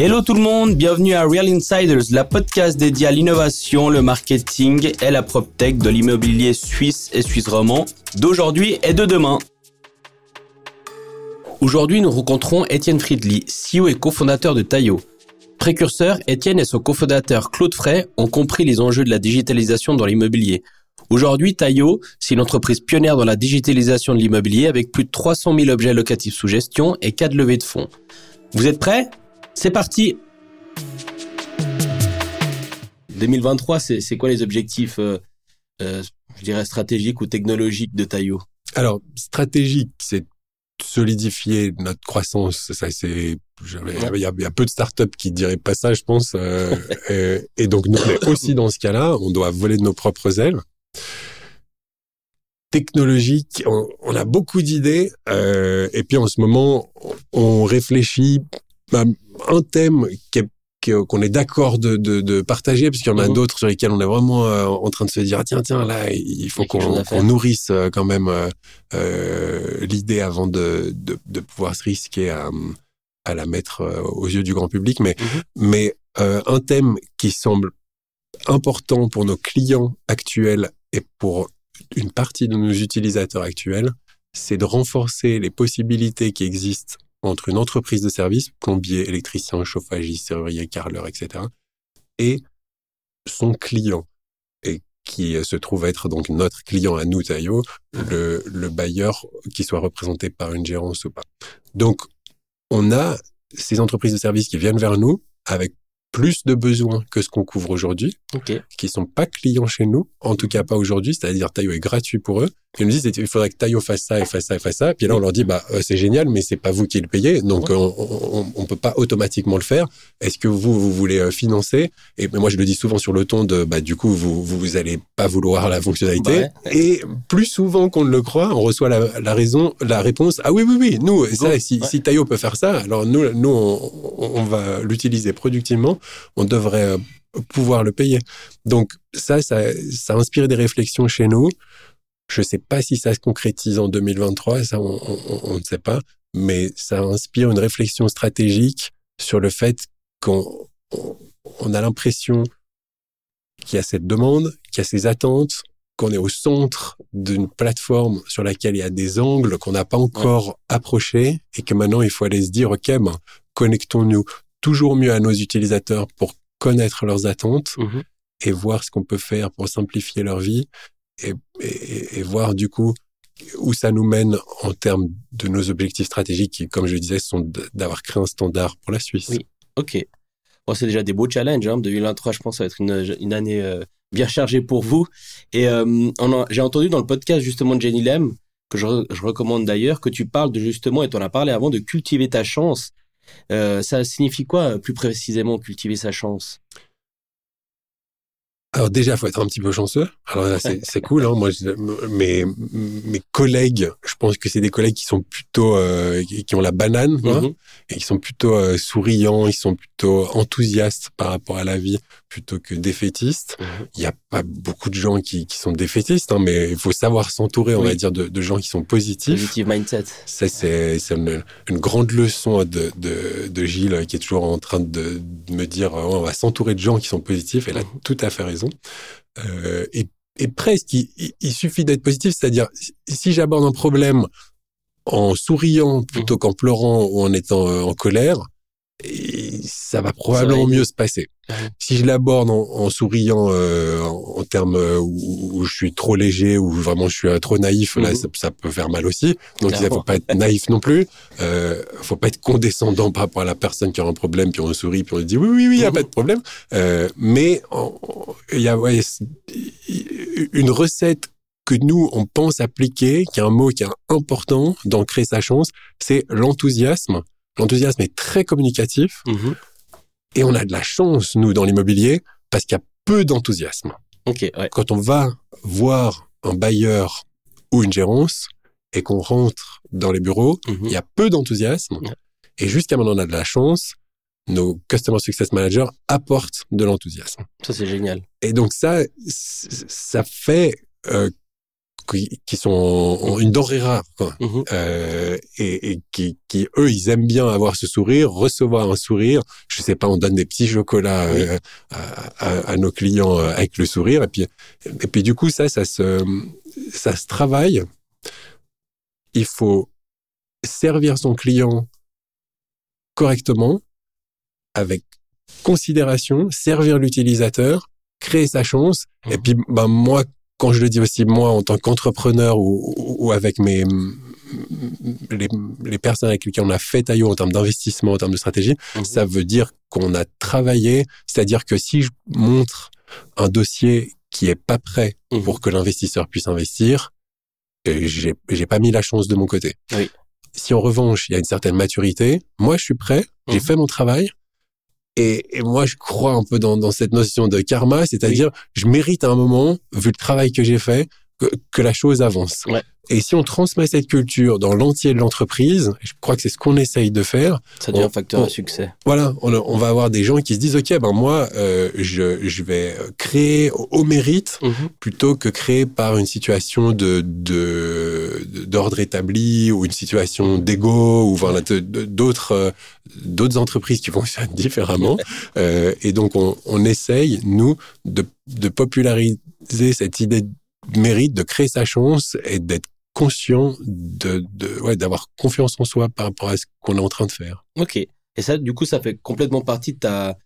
Hello tout le monde, bienvenue à Real Insiders, la podcast dédiée à l'innovation, le marketing et la PropTech de l'immobilier suisse et suisse roman d'aujourd'hui et de demain. Aujourd'hui, nous rencontrons Étienne Friedli, CEO et cofondateur de Tayo. Précurseur, Étienne et son cofondateur Claude Frey ont compris les enjeux de la digitalisation dans l'immobilier. Aujourd'hui, Tayo, c'est une entreprise pionnière dans la digitalisation de l'immobilier avec plus de 300 000 objets locatifs sous gestion et 4 levées de fonds. Vous êtes prêts? C'est parti 2023, c'est quoi les objectifs, euh, euh, je dirais, stratégiques ou technologiques de Tayo Alors, stratégique, c'est solidifier notre croissance. Ça, c'est, il y, a, peu de startups qui diraient pas ça, je pense. Euh, et, et, donc, nous, on est aussi dans ce cas-là. On doit voler de nos propres ailes technologique, on, a beaucoup d'idées, euh, et puis en ce moment, on réfléchit à un thème qu'on est d'accord de, de, partager, parce qu'il y en a mhm. d'autres sur lesquels on est vraiment euh, en train de se dire, ah, tiens, tiens, là, il faut qu'on nourrisse euh, quand même l'idée avant de, de, pouvoir se risquer à, à la mettre aux yeux du grand public. Mais, mhm. mais un thème qui semble important pour nos clients actuels et pour une partie de nos utilisateurs actuels, c'est de renforcer les possibilités qui existent entre une entreprise de service, plombier, électricien, chauffagiste, serrurier, carreleur, etc., et son client, et qui se trouve être donc notre client à nous, Tayo, le, le bailleur qui soit représenté par une gérance ou pas. Donc, on a ces entreprises de service qui viennent vers nous avec plus de besoins que ce qu'on couvre aujourd'hui, okay. qui sont pas clients chez nous, en tout cas pas aujourd'hui, c'est-à-dire Tayo est gratuit pour eux. Ils nous disent il faudrait que Tayo fasse ça et fasse ça et fasse ça. Puis là on leur dit bah euh, c'est génial, mais c'est pas vous qui le payez, donc on, on, peut pas automatiquement le faire. Est-ce que vous vous voulez euh, financer? Et moi je le dis souvent sur le ton de bah du coup vous vous, allez pas vouloir la fonctionnalité. Et plus souvent qu'on ne le croit, on reçoit la, la raison, la réponse ah oui oui oui nous ça, si, si Tayo peut faire ça, alors nous nous on, on va l'utiliser productivement on devrait euh, pouvoir le payer. Donc ça, ça, ça a inspiré des réflexions chez nous. Je ne sais pas si ça se concrétise en 2023, ça on, ne sait pas, mais ça inspire une réflexion stratégique sur le fait qu'on on a l'impression qu'il y a cette demande, qu'il y a ces attentes, qu'on est au centre d'une plateforme sur laquelle il y a des angles qu'on n'a pas encore approchés et que maintenant il faut aller se dire, OK, ben, connectons-nous toujours mieux à nos utilisateurs pour connaître leurs attentes mhm. et voir ce qu'on peut faire pour simplifier leur vie et, voir du coup où ça nous mène en termes de nos objectifs stratégiques qui, comme je le disais, sont d'avoir créé un standard pour la Suisse. Ok. Bon, c'est déjà des beaux challenges. Hein. 2023, je pense, ça va être une, année euh, bien chargée pour vous. Et euh, j'ai entendu dans le podcast justement de Jenny Lem, que je, je recommande d'ailleurs, que tu parles de justement, et tu en as parlé avant, de cultiver ta chance. Euh, ça signifie quoi plus précisément cultiver sa chance? Alors déjà, faut être un petit peu chanceux. Alors là, c'est cool. Hein. Moi, mes mes collègues, je pense que c'est des collègues qui sont plutôt euh, qui ont la banane mm-hmm. et qui sont plutôt euh, souriants, ils sont plutôt enthousiastes par rapport à la vie plutôt que défaitistes. Mm-hmm. Il y a pas beaucoup de gens qui, qui sont défaitistes, hein, mais il faut savoir s'entourer, on va dire, de, de, gens qui sont positifs. Positive mindset. Ça, c'est une, une, grande leçon de, de, de, Gilles qui est toujours en train de, me dire on va s'entourer de gens qui sont positifs. Et là, mm-hmm. tout à fait raison. Euh, et, presque, il, suffit d'être positif, c'est-à-dire si j'aborde un problème en souriant plutôt mmh. qu'en pleurant ou en étant euh, en colère, et ça va probablement mieux se passer. Si je l'aborde en, souriant euh, en, termes euh, où, je suis trop léger ou vraiment je suis euh, trop naïf, là mhm. ça, peut faire mal aussi. Donc il ne faut pas être naïf non plus. Euh, faut pas être condescendant par rapport à la personne qui a un problème, puis on sourit, puis on dit oui oui oui, il y a mhm. pas de problème. Euh, mais il y a ouais, une recette que nous, on pense appliquer, qui est un mot qui est important dans créer sa chance, c'est l'enthousiasme. L'enthousiasme est très communicatif mhm. et on a de la chance, nous, dans l'immobilier, parce qu'il y a peu d'enthousiasme. Quand on va voir un bailleur ou une gérance et qu'on rentre dans les bureaux, mhm. il y a peu d'enthousiasme. Et jusqu'à maintenant, on a de la chance. Nos Customer Success Managers apportent de l'enthousiasme. Ça, c'est génial. Et donc ça, ça fait euh, qui, sont une denrée rare, quoi. Mhm. Euh, et, et qui, qui, eux, ils aiment bien avoir ce sourire, recevoir un sourire. Je sais pas, on donne des petits chocolats euh, à, à, à nos clients euh, avec le sourire. Et puis, et puis du coup, ça, ça se, ça se travaille. Il faut servir son client correctement, avec considération, servir l'utilisateur, créer sa chance. Et Mhm. puis, ben, moi, quand je le dis aussi, moi, en tant qu'entrepreneur ou, ou avec mes, les, les personnes avec lesquelles on a fait Taillot en termes d'investissement, en termes de stratégie, Mhm. ça veut dire qu'on a travaillé. C'est-à-dire que si je montre un dossier qui est pas prêt Mhm. pour que l'investisseur puisse investir, j'ai pas mis la chance de mon côté. Oui. Si en revanche, il y a une certaine maturité, moi, je suis prêt, j'ai Mhm. fait mon travail. Et, et moi, je crois un peu dans, dans cette notion de karma, c'est-à-dire, je mérite à un moment, vu le travail que j'ai fait, que, que la chose avance. Ouais. Et si on transmet cette culture dans l'entier de l'entreprise, je crois que c'est ce qu'on essaye de faire, Ça devient on- un facteur on- à succès. voilà, on, on va avoir des gens qui se disent, OK, ben moi, euh, je, je vais créer au, au mérite Mhm. plutôt que créé par une situation de de- d'ordre établi ou une situation d'ego ou voilà de- de- d'autres euh, d'autres entreprises qui fonctionnent différemment Euh, et donc on, on essaye nous de, de populariser cette idée de mérite de créer sa chance et d'être conscient de, de ouais d'avoir confiance en soi par rapport à ce qu'on est en train de faire Ok. Et ça, du coup, ça fait complètement partie de ta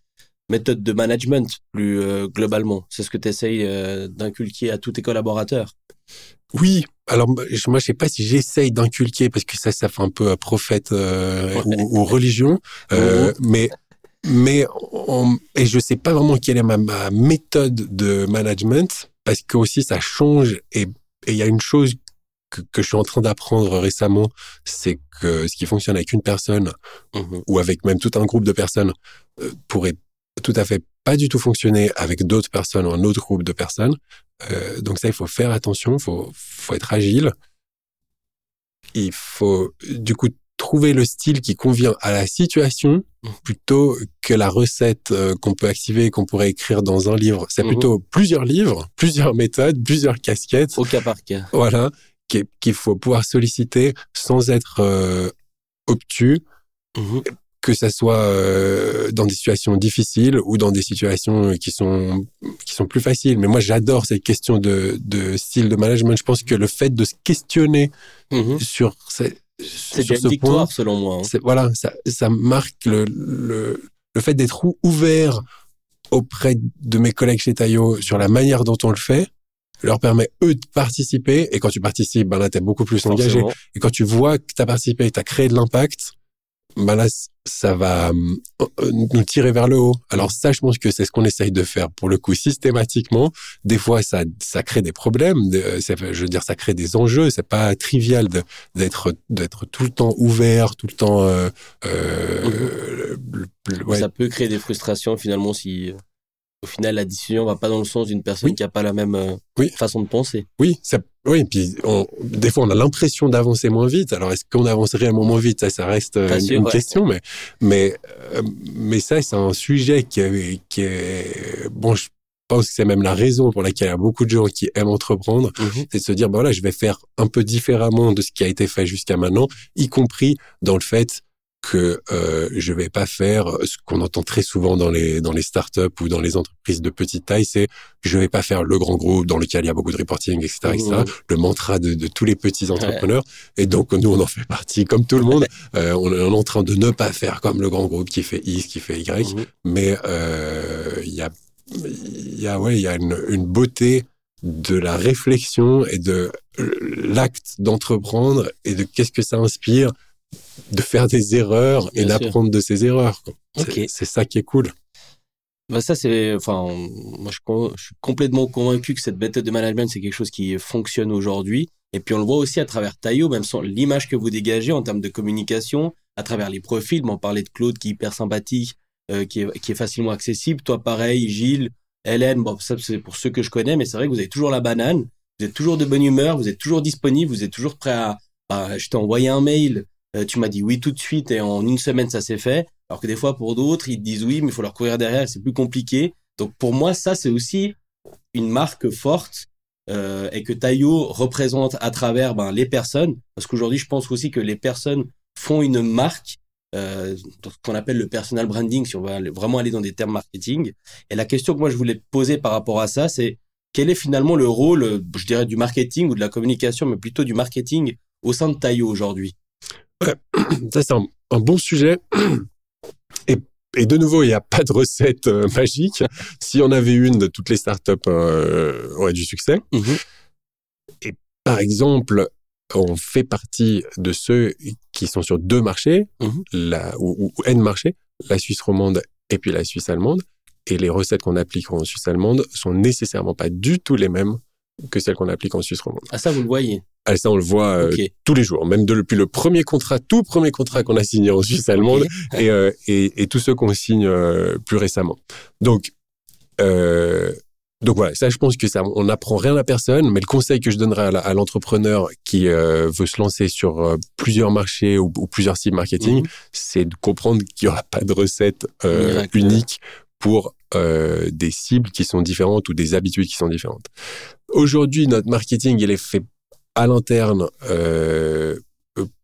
méthode de management plus euh, globalement. C'est ce que tu essayes d'inculquer à tous tes collaborateurs. Oui, alors moi je sais pas si j'essaye d'inculquer parce que ça ça fait un peu euh, prophète euh, Ouais. ou, ou religion, euh, mais mais on- et je sais pas vraiment quelle est ma, ma méthode de management parce que aussi ça change et il y a une chose que, que je suis en train d'apprendre récemment, c'est que ce qui fonctionne avec une personne Mhm. ou avec même tout un groupe de personnes euh, pourrait tout à fait pas du tout fonctionner avec d'autres personnes ou un autre groupe de personnes. Euh, donc ça, il faut faire attention, faut faut être agile. Il faut du coup trouver le style qui convient à la situation plutôt que la recette euh, qu'on peut activer, qu'on pourrait écrire dans un livre. C'est Mhm. plutôt plusieurs livres, plusieurs méthodes, plusieurs casquettes. Au cas par cas. Voilà, qu'il faut pouvoir solliciter sans être euh, obtus Mhm. que ça soit euh, dans des situations difficiles ou dans des situations qui sont qui sont plus faciles. Mais moi, j'adore cette question de, de style de management. Je pense que le fait de se questionner Mhm. sur, ce- C'est ce une point, victoire, selon moi. hein. voilà, ça, ça marque le, le, le fait d'être ou- ouvert auprès de mes collègues chez Taillot sur la manière dont on le fait leur permet eux de participer et quand tu participes ben là t'es beaucoup plus engagé Forcément. et quand tu vois que tu as participé, tu as créé de l'impact, ben là, ça va euh, nous tirer vers le haut. Alors ça, je pense que c'est ce qu'on essaye de faire pour le coup systématiquement. Des fois, ça, ça crée des problèmes. euh, je veux dire, ça crée des enjeux. C'est pas trivial d'être d'être tout le temps ouvert, tout le temps. Euh, euh, le- le- ouais, Ça peut créer des frustrations, finalement, si euh, au final la décision va pas dans le sens d'une personne Oui. qui a pas la même euh, Oui. façon de penser. Oui, ça, oui. Puis on, des fois, on a l'impression d'avancer moins vite. Alors, est-ce qu'on avance réellement moins vite? Ça, ça reste euh, une, sûr, une ouais. question. Mais, mais, euh, mais ça, c'est un sujet qui est, qui est bon. Je pense que c'est même la raison pour laquelle il y a beaucoup de gens qui aiment entreprendre, Mhm. c'est de se dire, bah voilà, je vais faire un peu différemment de ce qui a été fait jusqu'à maintenant, y compris dans le fait que euh, je vais pas faire ce qu'on entend très souvent dans les dans les startups ou dans les entreprises de petite taille, c'est je vais pas faire le grand groupe dans lequel il y a beaucoup de reporting, etc., etc. Mhm. Le mantra de, de tous les petits entrepreneurs. Et donc nous on en fait partie, comme tout le monde. Euh, on est en train de ne pas faire comme le grand groupe qui fait X, qui fait Y, Mhm. mais euh, il y a il y a ouais il y a une, une beauté de la réflexion et de l'acte d'entreprendre et de qu'est-ce que ça inspire de faire des erreurs et Bien d'apprendre de ces erreurs. C'est- ça qui est cool. Bah ça c'est, enfin, moi je, suis complètement convaincu que cette méthode de management c'est quelque chose qui fonctionne aujourd'hui. Et puis on le voit aussi à travers Taillot, même sans l'image que vous dégagez en termes de communication, à travers les profils. On parlait de Claude qui est hyper sympathique, euh, qui, est, qui est facilement accessible. Toi pareil, Gilles, Hélène. Bon ça c'est pour ceux que je connais, mais c'est vrai que vous avez toujours la banane. Vous êtes toujours de bonne humeur, vous êtes toujours disponible, vous êtes toujours prêt à. à- je t'ai envoyé un mail, euh, tu m'as dit oui tout de suite et en une semaine ça s'est fait. Alors que des fois, pour d'autres, ils te disent oui, mais il faut leur courir derrière, c'est plus compliqué. Donc pour moi, ça, c'est aussi une marque forte euh, et que Taillot représente à travers ben, les personnes, parce qu'aujourd'hui, je pense aussi que les personnes font une marque, euh, ce qu'on appelle le personal branding, si on va vraiment aller dans des termes marketing. Et la question que moi je voulais poser par rapport à ça, c'est quel est finalement le rôle, je dirais, du marketing ou de la communication, mais plutôt du marketing au sein de Taillot aujourd'hui? Ça, c'est un, bon sujet. Et et de nouveau, il n'y a pas de recette euh, magique. Si on avait une, toutes les startups euh, auraient du succès. Mhm. Et par exemple, on fait partie de ceux qui sont sur deux marchés, mhm. la, ou, ou N marchés, la Suisse romande et puis la Suisse allemande. Et les recettes qu'on applique en Suisse allemande sont nécessairement pas du tout les mêmes que celles qu'on applique en Suisse romande. Ah ça, vous le voyez ah, ça, on le voit euh, tous les jours, même depuis le premier contrat, tout premier contrat qu'on a signé en Suisse allemande et, euh, et, et, tous ceux qu'on signe euh, plus récemment. Donc, donc voilà, ça, je pense que ça, on n'apprend rien à personne, mais le conseil que je donnerais à l'entrepreneur qui veut se lancer sur plusieurs marchés ou, plusieurs sites marketing, mhm. c'est de comprendre qu'il n'y aura pas de recette unique pour des cibles qui sont différentes ou des habitudes qui sont différentes. Aujourd'hui, notre marketing, il est fait à l'interne euh,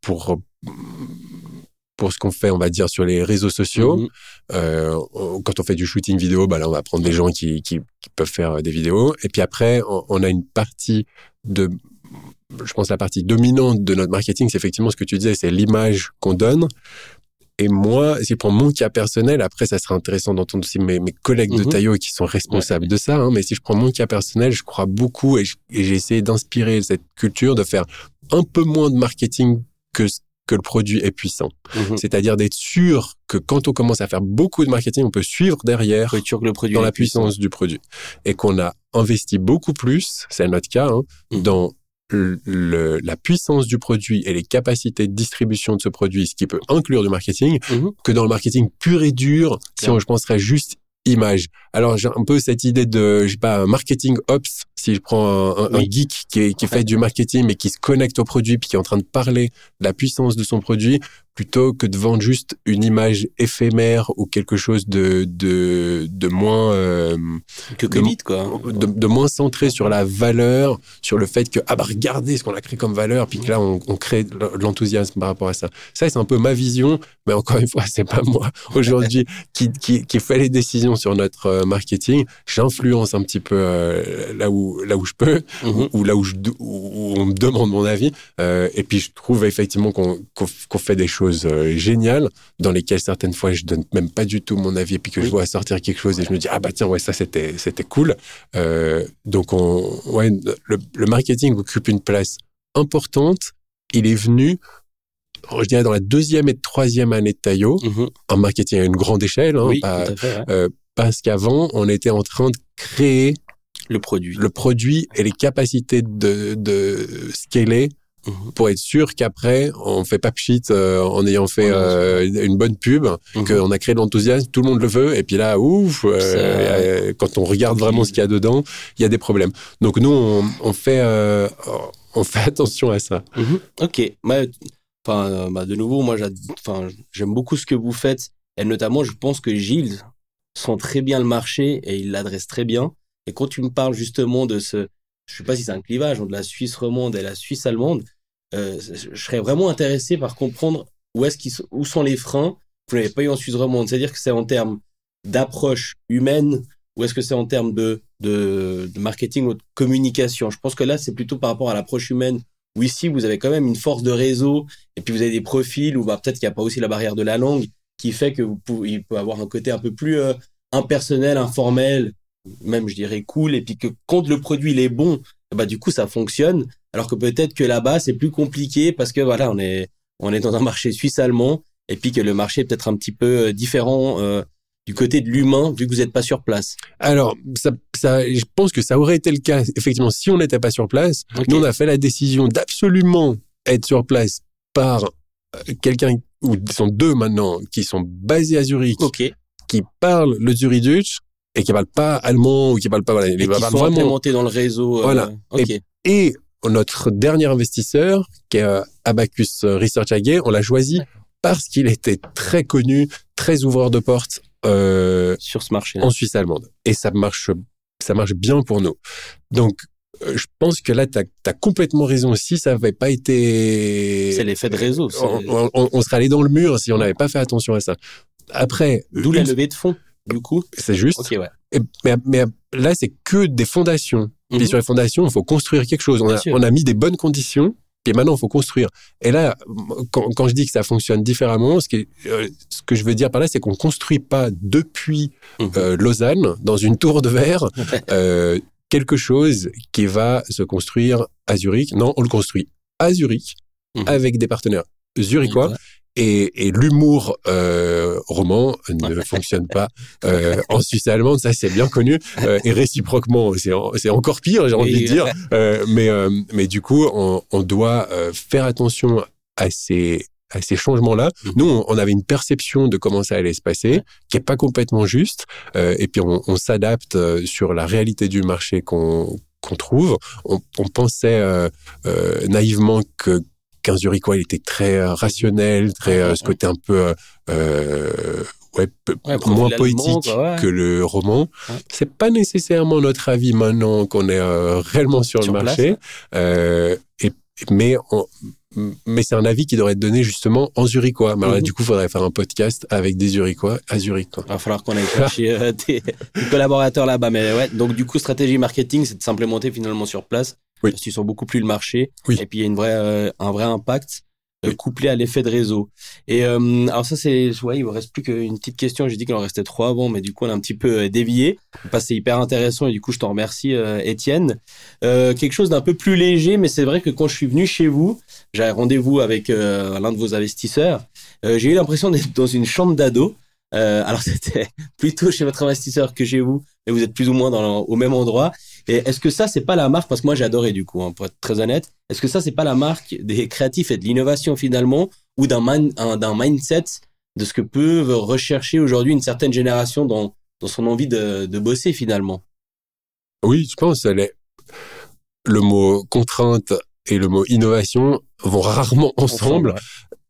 pour pour ce qu'on fait, on va dire, sur les réseaux sociaux. Mhm. Euh, quand on fait du shooting vidéo, bah là, on va prendre des gens qui, qui, peuvent faire des vidéos. Et puis après, on, a une partie de, je pense, la partie dominante de notre marketing, c'est effectivement ce que tu disais, c'est l'image qu'on donne. Et moi, si je prends mon cas personnel, après, ça serait intéressant d'entendre aussi mes, mes collègues de mhm. Taillot qui sont responsables de ça. Hein, mais si je prends mon cas personnel, je crois beaucoup et j'ai essayé d'inspirer cette culture de faire un peu moins de marketing que que le produit est puissant. Mhm. C'est-à-dire d'être sûr que quand on commence à faire beaucoup de marketing, on peut suivre derrière le produit dans la puissance du produit. Et qu'on a investi beaucoup plus, c'est notre cas, hein, mhm. dans le, la puissance du produit et les capacités de distribution de ce produit, ce qui peut inclure du marketing, mhm. que dans le marketing pur et dur, si on, je penserais juste image. Alors j'ai un peu cette idée de, je sais pas, marketing ops. Si je prends un, un, geek qui, qui fait du marketing mais qui se connecte au produit puis qui est en train de parler de la puissance de son produit, plutôt que de vendre juste une image éphémère ou quelque chose de de, de moins euh, que de, quoi. de, de, moins centré sur la valeur sur le fait que ah bah regardez ce qu'on a créé comme valeur puis que là on, on crée de l'enthousiasme par rapport à ça. Ça c'est un peu ma vision mais encore une fois c'est pas moi aujourd'hui qui, qui qui fait les décisions sur notre euh, marketing. J'influence un petit peu euh, là où là où je peux mm-hmm. ou, là où je où on me demande mon avis. Euh, et puis je trouve effectivement qu'on qu'on fait des choses euh, géniales dans lesquelles certaines fois je donne même pas du tout mon avis et puis que je vois sortir quelque chose et je me dis ah bah tiens ouais ça c'était c'était cool. Euh, donc on ouais le, marketing occupe une place importante. Il est venu je dirais dans la deuxième et troisième année de Taillot, mm-hmm. en marketing à une grande échelle, hein, euh, parce qu'avant, on était en train de créer le produit, le produit et les capacités de, de scaler Mhm. pour être sûr qu'après on fait pas pchit euh, en ayant fait euh, une bonne pub, mhm. qu'on a créé de l'enthousiasme, tout le monde le veut, et puis là, ouf, euh, quand on regarde vraiment ce qu'il y a dedans, il y a des problèmes. Donc nous, on, fait, on fait attention à ça. Mhm. Ok. Enfin, bah, de nouveau, moi, j'aime beaucoup ce que vous faites, et notamment, je pense que Gilles sent très bien le marché et il l'adresse très bien. Et quand tu me parles justement de ce je sais pas si c'est un clivage entre la Suisse romande et la Suisse allemande, euh, je serais vraiment intéressé par comprendre où est-ce qu'ils où sont les freins que vous n'avez pas eu en Suisse romande. C'est-à-dire que c'est en termes d'approche humaine ou est-ce que c'est en termes de, de, de, marketing ou de communication? Je pense que là, c'est plutôt par rapport à l'approche humaine où ici, vous avez quand même une force de réseau et puis vous avez des profils ou bah, peut-être qu'il n'y a pas aussi la barrière de la langue qui fait que vous pouvez, il peut avoir un côté un peu plus euh, impersonnel, informel même je dirais cool, et puis que quand le produit il est bon, bah du coup ça fonctionne. Alors que peut-être que là-bas c'est plus compliqué parce que voilà on est on est dans un marché suisse allemand et puis que le marché est peut-être un petit peu euh, différent euh, du côté de l'humain vu que vous n'êtes pas sur place. Alors ça, ça, je pense que ça aurait été le cas effectivement si on n'était pas sur place. Nous on a fait la décision d'absolument être sur place par euh, quelqu'un ou sont deux maintenant qui sont basés à Zurich, qui parlent le Zuriduch et qui parlent pas allemand ou qui parlent pas voilà, et qui sont vraiment dans le réseau. Euh, voilà. Et, notre dernier investisseur, qui est euh, Abacus Research AG, on l'a choisi parce qu'il était très connu, très ouvreur de portes euh, sur ce marché en Suisse allemande. Et ça marche, ça marche bien pour nous. Donc euh, je pense que là, tu as, complètement raison. Si ça n'avait pas été... C'est l'effet de réseau. On, on, serait allé dans le mur si on n'avait pas fait attention à ça. Après... D'où la levée de fonds, du coup. C'est juste. Ouais. mais, mais, là, c'est que des fondations. Et mhm. sur les fondations, il faut construire quelque chose. On a, on a mis des bonnes conditions et maintenant, il faut construire. Et là, quand, quand, je dis que ça fonctionne différemment, ce, qui euh, ce que je veux dire par là, c'est qu'on construit pas depuis mhm. euh, Lausanne, dans une tour de verre, euh, quelque chose qui va se construire à Zurich. Non, on le construit à Zurich, mhm. avec des partenaires zurichois. Et, et l'humour euh, roman ne fonctionne pas euh, en Suisse allemande, ça c'est bien connu. Euh, et réciproquement, c'est encore pire, j'ai envie de dire. Mais, mais du coup, on, on doit faire attention à ces à ces changements-là. Mhm. Nous, on, avait une perception de comment ça allait se passer, qui est pas complètement juste. Euh, et puis, on, on s'adapte sur la réalité du marché qu'on qu'on trouve. On, on pensait euh, naïvement que qu'un Zurichois, il était très euh, rationnel, très euh, ce côté un peu euh, ouais, moins poétique que le roman. C'est pas nécessairement notre avis maintenant qu'on est réellement sur, le marché. et, mais mais c'est un avis qui devrait être donné justement en zurichois. Mais mhm. du coup, il faudrait faire un podcast avec des zurichois à Zurich. Il va falloir qu'on aille chercher des, collaborateurs là-bas. Mais ouais, donc du coup, stratégie marketing, c'est de s'implémenter finalement sur place oui. parce qu'ils sont beaucoup plus le marché. Et puis il y a une vraie, euh, un vrai impact euh, couplé à l'effet de réseau. Et euh, alors ça c'est, ouais, il me reste plus qu'une petite question. J'ai dit qu'il en restait trois avant, mais du coup on a un petit peu dévié. C'est hyper intéressant et du coup je t'en remercie, Étienne. quelque chose d'un peu plus léger, mais c'est vrai que quand je suis venu chez vous, j'avais rendez-vous avec l'un de vos investisseurs. j'ai eu l'impression d'être dans une chambre d'ado. Euh, alors c'était plutôt chez votre investisseur que chez vous, mais vous êtes plus ou moins dans au même endroit. Et est-ce que ça c'est pas la marque parce que moi j'ai adoré du coup, hein, pour être très honnête. Est-ce que ça c'est pas la marque des créatifs et de l'innovation finalement ou d'un d'un mindset de ce que peut rechercher aujourd'hui une certaine génération dans dans son envie de, de bosser finalement? Oui, je pense. Elle est... Le mot contrainte et le mot innovation vont rarement ensemble.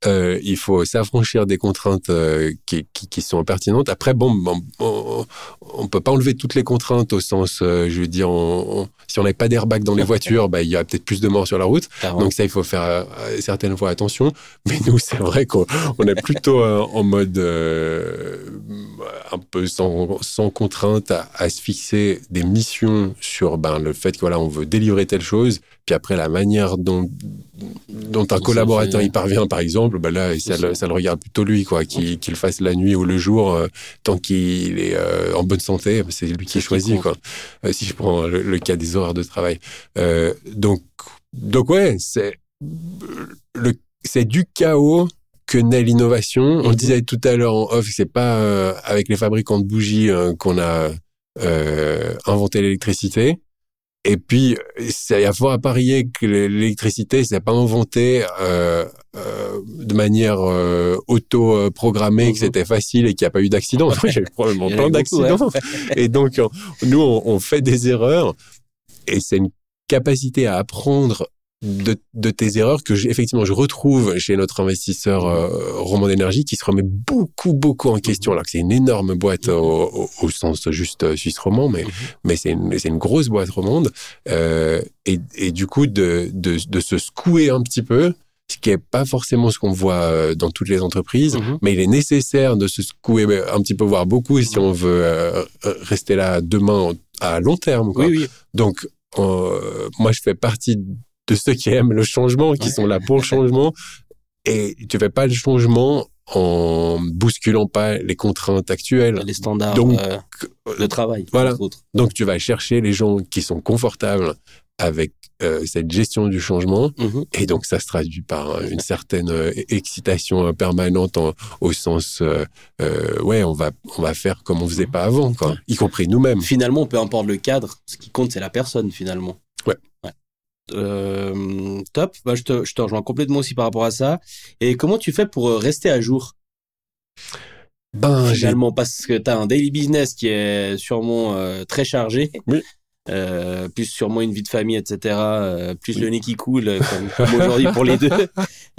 Euh, il faut s'affranchir des contraintes euh, qui, qui, qui, sont pertinentes. Après, bon, on, on, peut pas enlever toutes les contraintes au sens, euh, je veux dire, on, si on n'avait pas d'airbag dans les voitures, bah, il y a peut-être plus de morts sur la route. Donc ça, il faut faire certaines fois attention. Mais nous, c'est vrai qu'on est plutôt en mode un peu sans, sans contrainte à, à, se fixer des missions sur ben, le fait que voilà, on veut délivrer telle chose. Puis après, la manière dont dont un collaborateur y parvient, par exemple, bah là, ça, le, ça le regarde plutôt lui, quoi, qu'il le fasse la nuit ou le jour, euh, tant qu'il est euh, en bonne santé, c'est lui qui choisit, quoi. Euh, si je prends le, cas des horaires de travail. donc, donc ouais, c'est le, c'est du chaos que naît l'innovation. On le mhm. disait tout à l'heure en off, c'est pas avec les fabricants de bougies qu'on a inventé l'électricité. Et puis, il y a fort à parier que l'électricité, c'est pas inventé euh, euh, de manière euh, auto-programmée, que mhm. c'était facile et qu'il n'y a pas eu d'accident. J'ai probablement plein d'accidents. Et donc, nous, on, on, fait des erreurs et c'est une capacité à apprendre de, de, tes erreurs que effectivement je retrouve chez notre investisseur euh, Roman d'énergie qui se remet beaucoup beaucoup en question alors que c'est une énorme boîte au, au, sens juste euh, suisse roman mais mhm. mais c'est une c'est une grosse boîte romande euh, et, et du coup de, de de se secouer un petit peu ce qui est pas forcément ce qu'on voit euh, dans toutes les entreprises, mhm. mais il est nécessaire de se secouer un petit peu, voire beaucoup, si on veut rester là demain à long terme. Quoi. Oui, oui. Donc, moi, je fais partie de ceux qui aiment le changement, qui sont là pour le changement. Et tu fais pas le changement en bousculant pas les contraintes actuelles. Les standards Donc, euh, de travail. Voilà. Donc tu vas chercher les gens qui sont confortables avec euh, cette gestion du changement. Mhm. Et donc ça se traduit par une certaine euh, excitation permanente au sens, ouais, on va, on va faire comme on faisait pas avant, quoi, y compris nous-mêmes. Finalement, peu importe le cadre, ce qui compte, c'est la personne, finalement. Ouais. Euh, top. Bah, je, te, je te rejoins complètement aussi par rapport à ça. Et comment tu fais pour euh, rester à jour? Ben, Finalement, parce que tu as un daily business qui est sûrement euh, très chargé. Oui. Euh, plus sûrement une vie de famille, etc., euh, plus le nez qui coule, euh, comme, comme aujourd'hui pour les deux.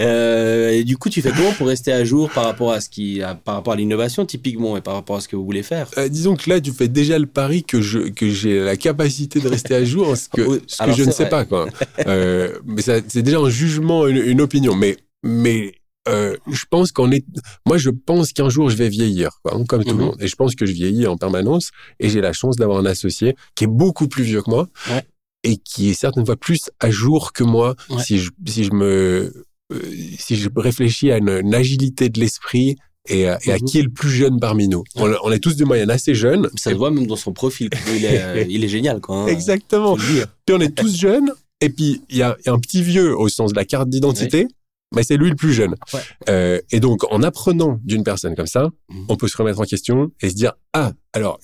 Euh, et du coup, tu fais comment pour rester à jour par rapport à ce qui, à- par rapport à l'innovation typiquement et par rapport à ce que vous voulez faire? Disons que là, tu fais déjà le pari que je que j'ai la capacité de rester à jour, ce que, ce que je ne sais pas. Quoi. Mais c'est déjà un jugement, une, une opinion. Mais mais euh, je pense qu'on est. Moi, je pense qu'un jour, je vais vieillir, quoi, hein, comme tout Mhm. le monde. Et je pense que je vieillis en permanence. Et j'ai la chance d'avoir un associé qui est beaucoup plus vieux que moi Ouais. et qui est certaines fois plus à jour que moi. Ouais. Si je si je me euh, si je réfléchis à une, une agilité de l'esprit et, à- et à Mhm. qui est le plus jeune parmi nous. On, on est tous de moyenne assez jeunes. Ça se voit même dans son profil. Il est, euh, il est génial, quoi. hein. Exactement. Puis on est tous jeunes. Et puis il y a, il y a un petit vieux au sens de la carte d'identité. Mais c'est lui le plus jeune. Ouais. Euh, et donc, en apprenant d'une personne comme ça, Mhm. on peut se remettre en question et se dire ah alors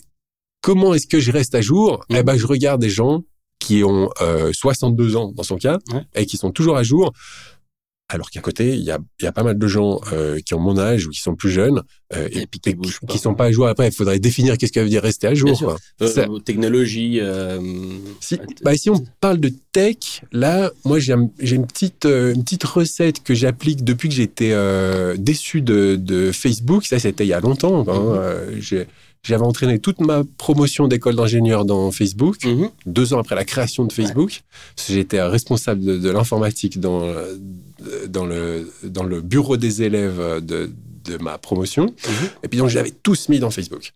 comment est-ce que je reste à jour? Eh ben, je regarde des gens qui ont euh, 62 ans dans son cas Ouais. et qui sont toujours à jour. Alors qu'à côté, il y a, y a pas mal de gens euh, qui ont mon âge ou qui sont plus jeunes euh, Et puis qui qui sont pas à jour. Après, il faudrait définir qu'est-ce que veut dire rester à jour. Quoi. Euh, Ça- technologie. euh, Si, att- bah, si on parle de tech, là, moi, j'ai un- une petite, euh, une petite recette que j'applique depuis que j'étais euh, déçu de, de Facebook. Ça, c'était il y a longtemps. hein. Euh, j'ai- J'avais entraîné toute ma promotion d'école d'ingénieur dans Facebook, Mhm. deux ans après la création de Facebook. J'étais responsable de, de l'informatique dans, euh, dans, le, dans le bureau des élèves de, de ma promotion. Mhm. Et puis donc, je l'avais tous mis dans Facebook.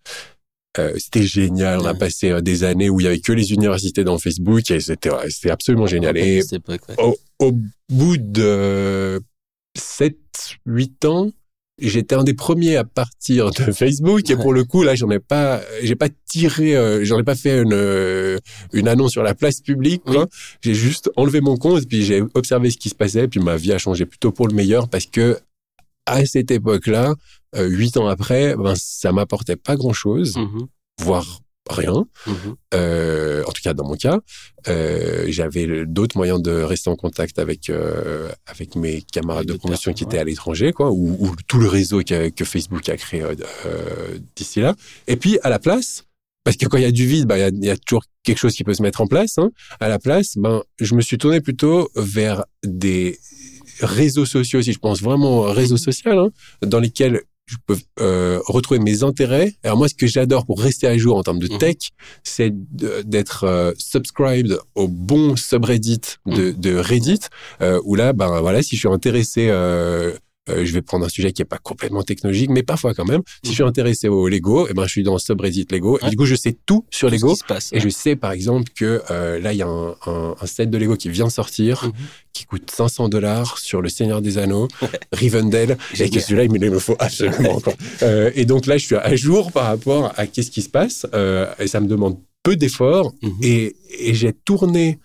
Euh, c'était génial. On a passé euh, des années où il y avait que les universités dans Facebook et c'était ouais, absolument génial. Et À cette époque, ouais. au, au bout de 7, 8 ans, j'étais un des premiers à partir de Facebook et pour le coup là j'en ai pas j'ai pas tiré euh, j'en ai pas fait une euh, une annonce sur la place publique quoi. J'ai juste enlevé mon compte puis j'ai observé ce qui se passait puis ma vie a changé plutôt pour le meilleur parce que à cette époque-là, euh, huit ans après, ben, ça m'apportait pas grand-chose, Mhm. voire rien. Mhm. Euh, en tout cas, dans mon cas, euh, j'avais d'autres moyens de rester en contact avec euh, avec mes camarades de promotion qui étaient à l'étranger, quoi, ou, ou tout le réseau que, que Facebook a créé euh, euh, d'ici là. Et puis à la place, parce que quand il y a du vide, ben, il y, a, il y a toujours quelque chose qui peut se mettre en place. Hein. À la place, ben, je me suis tourné plutôt vers des réseaux sociaux, si je pense vraiment au réseau social, hein, dans lesquels je peux euh, retrouver mes intérêts. Alors moi, ce que j'adore pour rester à jour en termes de Mhm. tech, c'est d'être euh, subscribed au bon subreddit de, de Reddit, euh, où là, ben voilà, si je suis intéressé, euh, je vais prendre un sujet qui est pas complètement technologique, mais parfois quand même. Si je suis intéressé au Lego, et ben je suis dans le subreddit Lego, et du coup je sais tout sur Tout ce Lego. qui se passe. Et je sais par exemple que euh, là, il y a un, un, un set de Lego qui vient de sortir, Mhm. qui coûte 500 dollars sur le Seigneur des Anneaux, Rivendell, et que celui-là, il me faut absolument. quoi. Euh, et donc là, je suis à jour par rapport à qu'est-ce qui se passe, et ça me demande peu d'efforts, Mhm. et, et j'ai tourné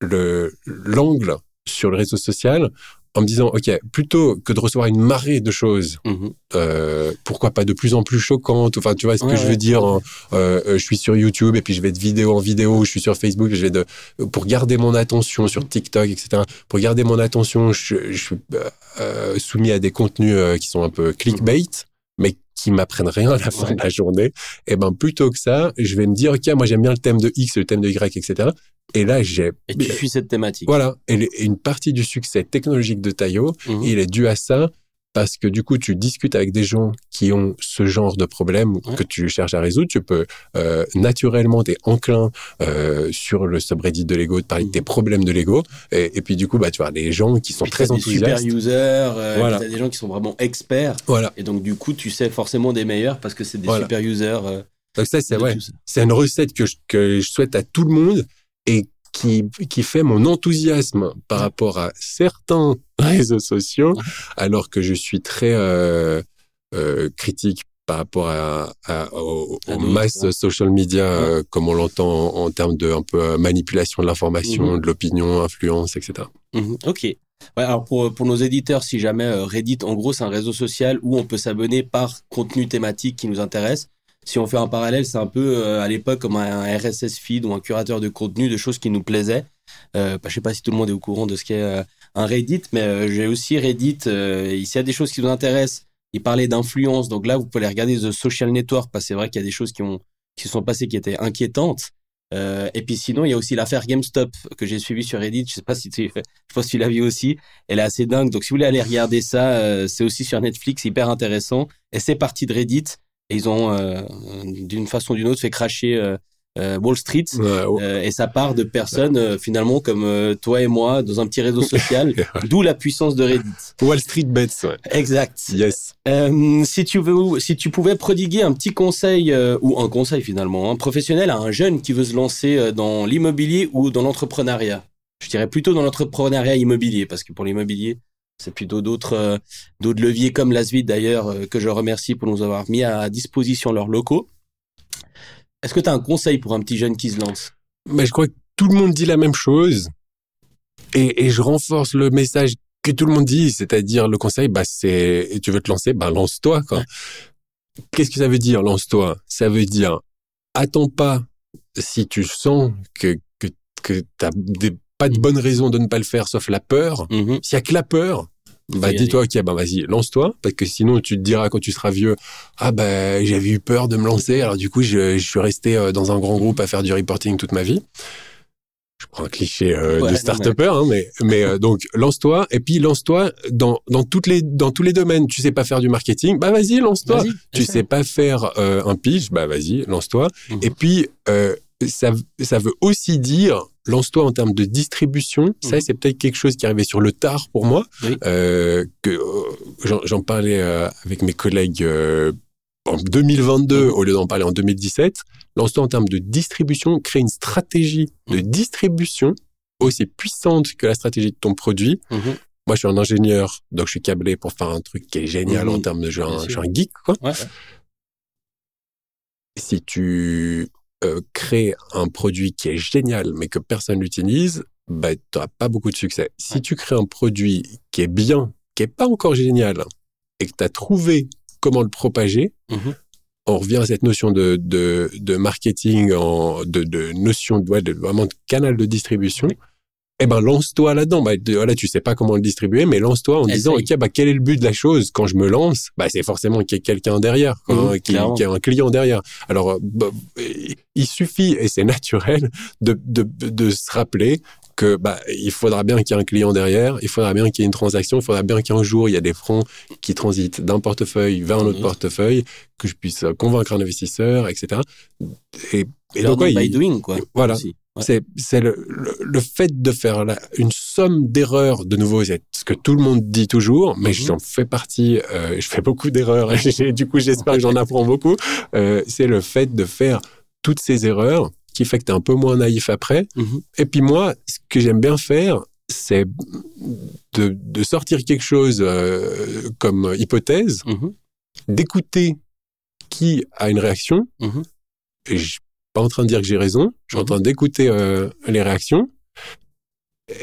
le l'angle sur le réseau social en me disant, OK, plutôt que de recevoir une marée de choses Mhm. euh, pourquoi pas de plus en plus choquantes? Enfin, tu vois ce Ouais, que je veux dire. hein. Euh, euh, je suis sur YouTube et puis je vais de vidéo en vidéo. Je suis sur Facebook. Je vais de pour garder mon attention sur TikTok, etc. Pour garder mon attention, je, je suis euh, soumis à des contenus euh, qui sont un peu clickbait, mais qui m'apprennent rien à la fin Ouais. de la journée. Et ben plutôt que ça, je vais me dire ok, moi j'aime bien le thème de X, le thème de Y, etc. Et là j'ai Et tu suis cette thématique. voilà. Et une partie du succès technologique de Tayo, Mhm. il est dû à ça parce que du coup, tu discutes avec des gens qui ont ce genre de problème Ouais. que tu cherches à résoudre. Tu peux euh, naturellement, t'es enclin euh, sur le subreddit de Lego de parler de tes Mhm. problèmes de Lego. Et, et puis du coup, bah, tu as des gens qui sont Puis très t'as des super enthousiastes. users, euh, Voilà. des gens qui sont vraiment experts. Voilà. Et donc, du coup, tu sais forcément des meilleurs parce que c'est des Voilà. super users. Donc ça, c'est ouais, une recette que je, que je souhaite à tout le monde et qui, qui fait mon enthousiasme par rapport à certains réseaux sociaux, alors que je suis très euh, euh, critique par rapport à, à- aux, masses social media, euh, comme on l'entend en, en termes de un peu manipulation de l'information, Mhm. de l'opinion, influence, etc. Mhm, Ok. Ouais, alors pour, pour nos éditeurs, si jamais Reddit, en gros, c'est un réseau social où on peut s'abonner par contenu thématique qui nous intéresse. Si on fait un parallèle, c'est un peu euh, à l'époque comme un RSS feed ou un curateur de contenu, de choses qui nous plaisaient. Euh, bah, je sais pas si tout le monde est au courant de ce qu'est euh, un Reddit, mais euh, j'ai aussi Reddit. S'il y a des choses qui vous intéressent, il parlait d'influence. Donc là, vous pouvez aller regarder The Social Network parce que c'est vrai qu'il y a des choses qui ont qui sont passées qui étaient inquiétantes. Et puis sinon, il y a aussi l'affaire GameStop que j'ai suivie sur Reddit. Je sais pas si tu, l'as vu aussi. Elle est assez dingue. Donc si vous voulez aller regarder ça, c'est aussi sur Netflix, hyper intéressant. Et c'est parti de Reddit. Et ils ont, euh, d'une façon ou d'une autre, fait cracher euh, euh, Wall Street. Euh, et ça part de personnes euh, finalement comme euh, toi et moi dans un petit réseau social, d'où la puissance de Reddit. Wall Street Bets, ouais. Exact. Yes. Euh, si tu veux, si tu pouvais prodiguer un petit conseil euh, ou un conseil finalement, un professionnel à un jeune qui veut se lancer dans l'immobilier ou dans l'entrepreneuriat, je dirais plutôt dans l'entrepreneuriat immobilier parce que pour l'immobilier, c'est plutôt d'autres euh, d'autres leviers comme l'Asvid d'ailleurs euh, que je remercie pour nous avoir mis à disposition leurs locaux. Est-ce que tu as un conseil pour un petit jeune qui se lance? Mais je crois que tout le monde dit la même chose. Et, et je renforce le message que tout le monde dit, c'est-à-dire le conseil, bah c'est, tu veux te lancer, bah lance-toi. Qu'est-ce que ça veut dire, lance-toi? Ça veut dire, attends pas si tu sens que que que t'as des, pas de bonne raison de ne pas le faire, sauf la peur. Mhm. S'il y a que la peur, bah dis-toi, ok, bah vas-y, lance-toi, parce que sinon tu te diras quand tu seras vieux, ah bah j'avais eu peur de me lancer, alors du coup je, je suis resté euh, dans un grand groupe à faire du reporting toute ma vie. Je prends un cliché euh, Ouais, de start-upper, hein, mais mais euh, donc lance-toi et puis lance-toi dans dans toutes les dans tous les domaines. Tu sais pas faire du marketing, bah vas-y, lance-toi. Vas-y, Tu sais pas faire euh, un pitch, bah vas-y, lance-toi. Mhm. Et puis, ça, ça veut aussi dire, lance-toi en termes de distribution. Ça, Mhm. c'est peut-être quelque chose qui arrivait sur le tard pour moi. Oui. Euh, que euh, j'en- parlais euh, avec mes collègues euh, en 2022 Mhm. au lieu d'en parler en 2017. Lance-toi en termes de distribution. Crée une stratégie de distribution aussi puissante que la stratégie de ton produit. Mhm. Moi, je suis un ingénieur, donc je suis câblé pour faire un truc qui est génial Mhm. en termes de je suis un, je suis un geek, quoi Ouais. si tu euh, crées un produit qui est génial mais que personne n'utilise, bah, tu n'auras pas beaucoup de succès. Si tu crées un produit qui est bien, qui est pas encore génial, et que tu as trouvé comment le propager, Mhm. on revient à cette notion de, de, de marketing, en, de, de notion de, ouais, de vraiment de canal de distribution. Oui. Eh ben, lance-toi là-dedans. Bah, voilà, tu sais pas comment le distribuer, mais lance-toi en disant, Essaye. OK, bah, quel est le but de la chose? Quand je me lance, bah, c'est forcément qu'il y ait quelqu'un derrière, quoi, Mhm, hein, qui, clairement. qui a un client derrière. Alors, euh, bah, il suffit, et c'est naturel, de, de, de se rappeler que, bah, il faudra bien qu'il y ait un client derrière, il faudra bien qu'il y ait une transaction, il faudra bien qu'un jour, il y a des fonds qui transitent d'un portefeuille vers un autre Mhm. portefeuille, que je puisse convaincre un investisseur, etc. Et, et donc, ouais, by il- doing, quoi. voilà. aussi. Ouais. c'est c'est le, le, le fait de faire la- une somme d'erreurs, de nouveau, c'est ce que tout le monde dit toujours, mais Mhm. j'en fais partie, euh, je fais beaucoup d'erreurs, et du coup j'espère que j'en apprends beaucoup, euh, c'est le fait de faire toutes ces erreurs qui fait que tu es un peu moins naïf après. Mhm. Et puis moi, ce que j'aime bien faire, c'est de, de sortir quelque chose euh, comme hypothèse, Mhm. d'écouter qui a une réaction, Mhm. et je suis pas en train de dire que j'ai raison, je suis en Mhm. train d'écouter euh, les réactions.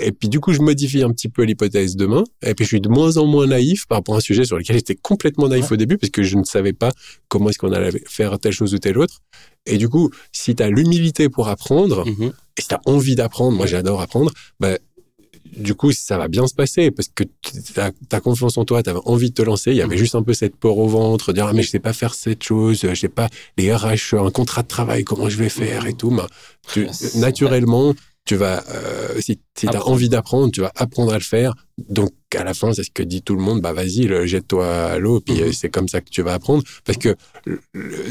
Et puis du coup, je modifie un petit peu l'hypothèse demain. Et puis je suis de moins en moins naïf par rapport à un sujet sur lequel j'étais complètement naïf Ouais. au début parce que je ne savais pas comment est-ce qu'on allait faire telle chose ou telle autre. Et du coup, si tu as l'humilité pour apprendre Mhm. et si tu as envie d'apprendre, moi j'adore apprendre, bah, du coup, ça va bien se passer parce que tu as, confiance en toi, tu avais envie de te lancer. Il y avait Mhm. juste un peu cette peur au ventre, dire ah, mais je sais pas faire cette chose, je sais pas les RH, un contrat de travail, comment je vais faire et tout. Mais tu, Yes. naturellement, tu vas, euh, si, si tu as envie d'apprendre, tu vas apprendre à le faire. Donc, à la fin, c'est ce que dit tout le monde, bah vas-y, jette-toi à l'eau, puis Mhm. euh, c'est comme ça que tu vas apprendre. Parce que le-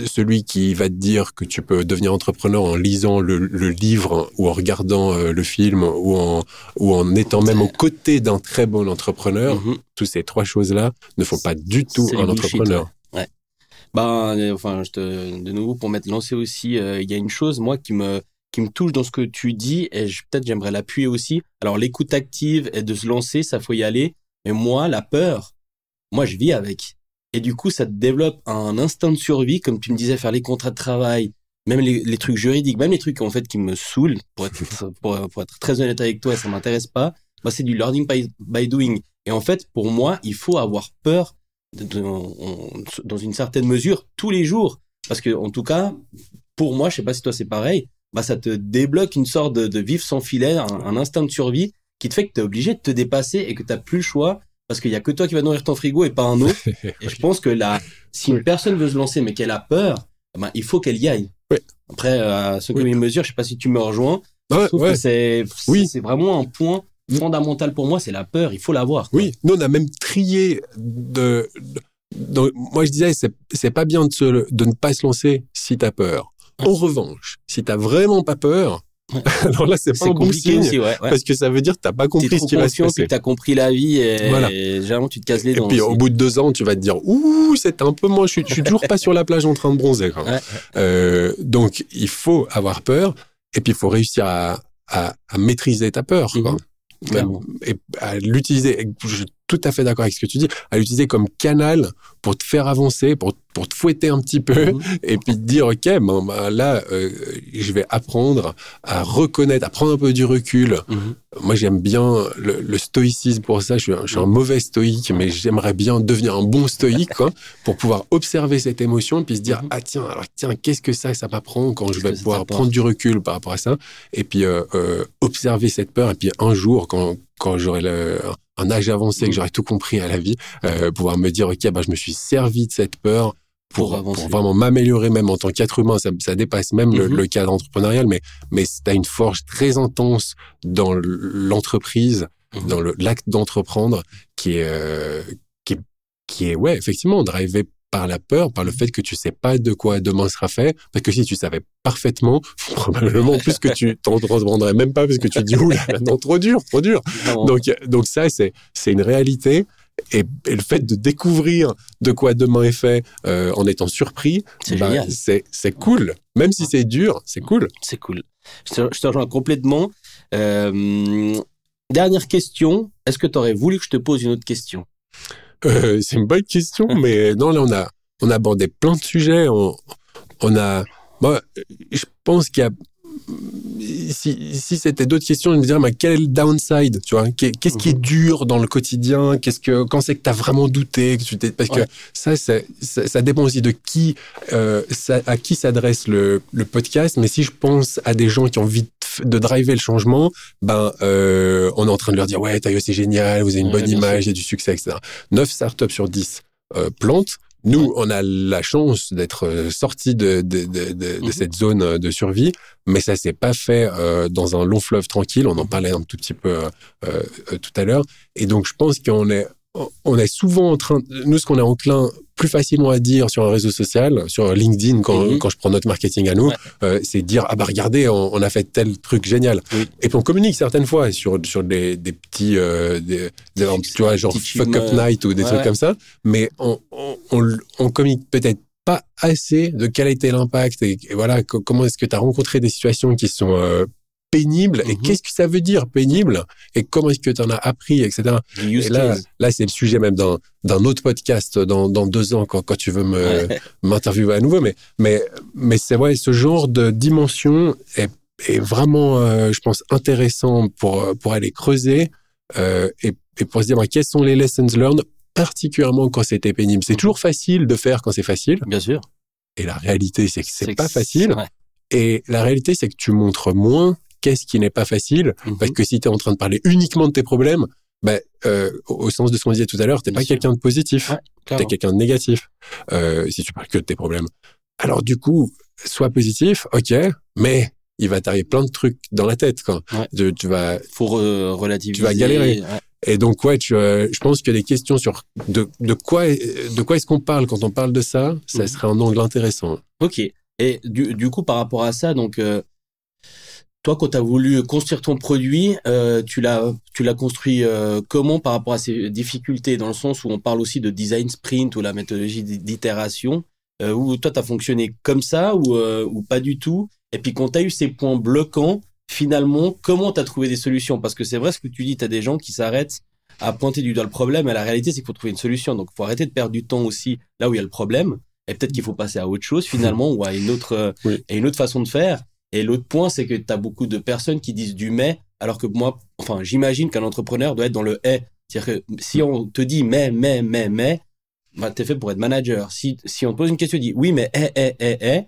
celui qui va te dire que tu peux devenir entrepreneur en lisant le, le livre ou en regardant euh, le film ou en, ou en étant même aux côtés d'un très bon entrepreneur, Mhm. toutes ces trois choses-là ne font pas du tout un du bullshit, entrepreneur. ouais. Ouais. Ben, enfin, je te, de nouveau, pour m'être lancé aussi, euh, il y a une chose, moi, qui me, qui me touche dans ce que tu dis, et peut-être j'aimerais l'appuyer aussi. Alors, l'écoute active et de se lancer, ça faut y aller. Mais moi, la peur, moi, je vis avec. Et du coup, ça te développe un instinct de survie, comme tu me disais, faire les contrats de travail, même les, les trucs juridiques, même les trucs, en fait, qui me saoulent, pour être, pour, pour être très honnête avec toi, ça m'intéresse pas. Moi, c'est du learning by, by doing. Et en fait, pour moi, il faut avoir peur de- de- on- dans une certaine mesure tous les jours. Parce que, en tout cas, pour moi, je sais pas si toi c'est pareil, bah, ça te débloque une sorte de, de vivre sans filet, un, un instinct de survie qui te fait que tu es obligé de te dépasser et que tu plus le choix parce qu'il y a que toi qui va nourrir ton frigo et pas un autre. et je pense que là, si une personne veut se lancer mais qu'elle a peur, ben, il faut qu'elle y aille. Oui. Après, à ce que Oui. mes mesures, je sais pas si tu me rejoins. je Ouais, trouve ouais. que c'est Oui. c'est vraiment un point fondamental pour moi, c'est la peur. Il faut l'avoir. Oui, nous on a même trié de. de- de- moi je disais c'est c'est pas bien de se de ne pas se lancer si t'as peur. En revanche, si t'as vraiment pas peur, alors là c'est pas un bon compliqué signe aussi, ouais. ouais. parce que ça veut dire que t'as pas compris ce qui va se passer. que t'as compris la vie et, Voilà. et généralement tu te casses les Et dents. puis aussi. au bout de deux ans, tu vas te dire ouh c'est un peu moi, je suis, je suis toujours pas sur la plage en train de bronzer. Ouais. Euh, donc il faut avoir peur et puis il faut réussir à, à, à maîtriser ta peur. Quoi. Mhm. Clairement. et à l'utiliser, et je tout à fait d'accord avec ce que tu dis, à l'utiliser comme canal pour te faire avancer, pour, pour te fouetter un petit peu, Mhm. et puis te dire, OK, bon, bah, là, euh, je vais apprendre à reconnaître, à prendre un peu du recul. Mhm. Moi, j'aime bien le, le stoïcisme pour ça. Je suis, un, je suis un mauvais stoïque, mais j'aimerais bien devenir un bon stoïque, quoi, pour pouvoir observer cette émotion, puis se dire, Mhm. ah tiens, alors tiens, qu'est-ce que ça, ça m'apprend quand je vais pouvoir prendre du recul par rapport à ça, et puis euh, euh, observer cette peur, et puis un jour, quand, quand j'aurai le, un âge avancé, que j'aurai tout compris à la vie, euh, pouvoir me dire, ok, bah, je me suis servi de cette peur pour, Pour avancer. pour vraiment m'améliorer même en tant qu'être humain. Ça, ça dépasse même le, Mhm. le cadre entrepreneurial, mais, mais tu as une force très intense dans l'entreprise, Mhm. dans l'acte d'entreprendre, qui est, euh, qui est, qui est, ouais, effectivement, drivé par la peur, par le fait que tu sais pas de quoi demain sera fait, parce que si tu savais parfaitement, probablement plus que tu t'entreprendrais même pas, parce que tu dis, oula, non, trop dur, trop dur. Donc, donc ça, c'est, c'est une réalité. Et, et le fait de découvrir de quoi demain est fait euh, en étant surpris, C'est bah, c'est, c'est cool. Même si c'est dur, c'est cool. C'est cool. Je te, je te rejoins complètement. Euh, dernière question. Est-ce que tu aurais voulu que je te pose une autre question? Euh, c'est une bonne question, mais non, là, on a, on a abordé plein de sujets. On, on a, moi, je pense qu'il y a, si, si c'était d'autres questions, je me dirais, mais quel downside, tu vois? Qu'est- Qu'est-ce qui est dur dans le quotidien? Qu'est-ce que, quand c'est que t'as vraiment douté, que tu parce que ça, ça, ça dépend aussi de qui, euh, ça- à qui s'adresse le, le podcast. Mais si je pense à des gens qui ont envie de, driver le changement, ben, euh, on est en train de leur dire, ouais, Tayo, c'est génial, vous avez une Ouais, bonne image, il y a du succès, etc. 9 startups sur 10 euh, plantent. Nous, on a la chance d'être euh, sortis de, de, de, de, de Mhm. cette zone euh, de survie, mais ça s'est pas fait euh, dans un long fleuve tranquille. On en parlait un tout petit peu euh, tout à l'heure. Et donc, je pense qu'on est, on est souvent en train, nous, ce qu'on est enclin plus facilement à dire sur un réseau social, sur LinkedIn, quand, quand je prends notre marketing à nous, Ouais. euh, c'est dire, ah bah regardez, on, on a fait tel truc génial. Oui. Et puis on communique certaines fois sur, sur des, des petits, euh, des, des- tu vois, genre fuck up night ou des ouais, trucs ouais. comme ça, mais on, on, on, on communique peut-être pas assez de quel a été l'impact et, et voilà, co- comment est-ce que tu as rencontré des situations qui sont euh, pénibles et Mhm. qu'est-ce que ça veut dire pénible? Et comment est-ce que tu en as appris, etc. Et là, là c'est le sujet même d'un d'un autre podcast dans, dans deux ans quand, quand tu veux me Ouais. m'interviewer à nouveau. Mais, mais, mais c'est vrai, ce genre de dimension est, est vraiment, euh, je pense, intéressant pour, pour aller creuser euh, et, et pour se dire bah, quels sont les lessons learned, particulièrement quand c'était pénible? C'est toujours facile de faire quand c'est facile. Bien sûr. Et la réalité, c'est que c'est pas facile. ouais. Et la réalité, c'est que tu montres moins qu'est-ce qui n'est pas facile? Mhm. Parce que si tu es en train de parler uniquement de tes problèmes, ben, euh, au sens de ce qu'on disait tout à l'heure, t'es pas quelqu'un de positif Ouais, t'es quelqu'un de négatif euh, si tu parles que de tes problèmes. Alors du coup, sois positif, ok, mais il va t'arriver plein de trucs dans la tête Ouais. tu, tu vas Faut re- relativiser. Tu vas galérer. Ouais. et donc ouais, tu, euh, je pense que des questions sur de, de quoi de quoi est-ce qu'on parle quand on parle de ça, ça Mhm. serait un angle intéressant. Ok. Et du, du coup, par rapport à ça, donc, euh, toi, quand tu as voulu construire ton produit, euh, tu l'as tu l'as construit euh, comment par rapport à ces difficultés? Dans le sens où on parle aussi de design sprint ou la méthodologie d'i- d'itération, euh, où toi, tu as fonctionné comme ça ou, euh, ou pas du tout? Et puis, quand tu as eu ces points bloquants, finalement, comment tu as trouvé des solutions? Parce que c'est vrai ce que tu dis, tu as des gens qui s'arrêtent à pointer du doigt le problème, et la réalité, c'est qu'il faut trouver une solution. Donc, il faut arrêter de perdre du temps aussi là où il y a le problème. Et peut-être qu'il faut passer à autre chose finalement ou à une autre, euh, Oui. à une autre façon de faire. Et l'autre point, c'est que tu as beaucoup de personnes qui disent du mais, alors que moi, enfin, j'imagine qu'un entrepreneur doit être dans le et. C'est-à-dire que si on te dit mais, mais, mais, mais, bah, t'es fait pour être manager. Si, si on te pose une question, dit oui, mais eh, eh, eh, eh,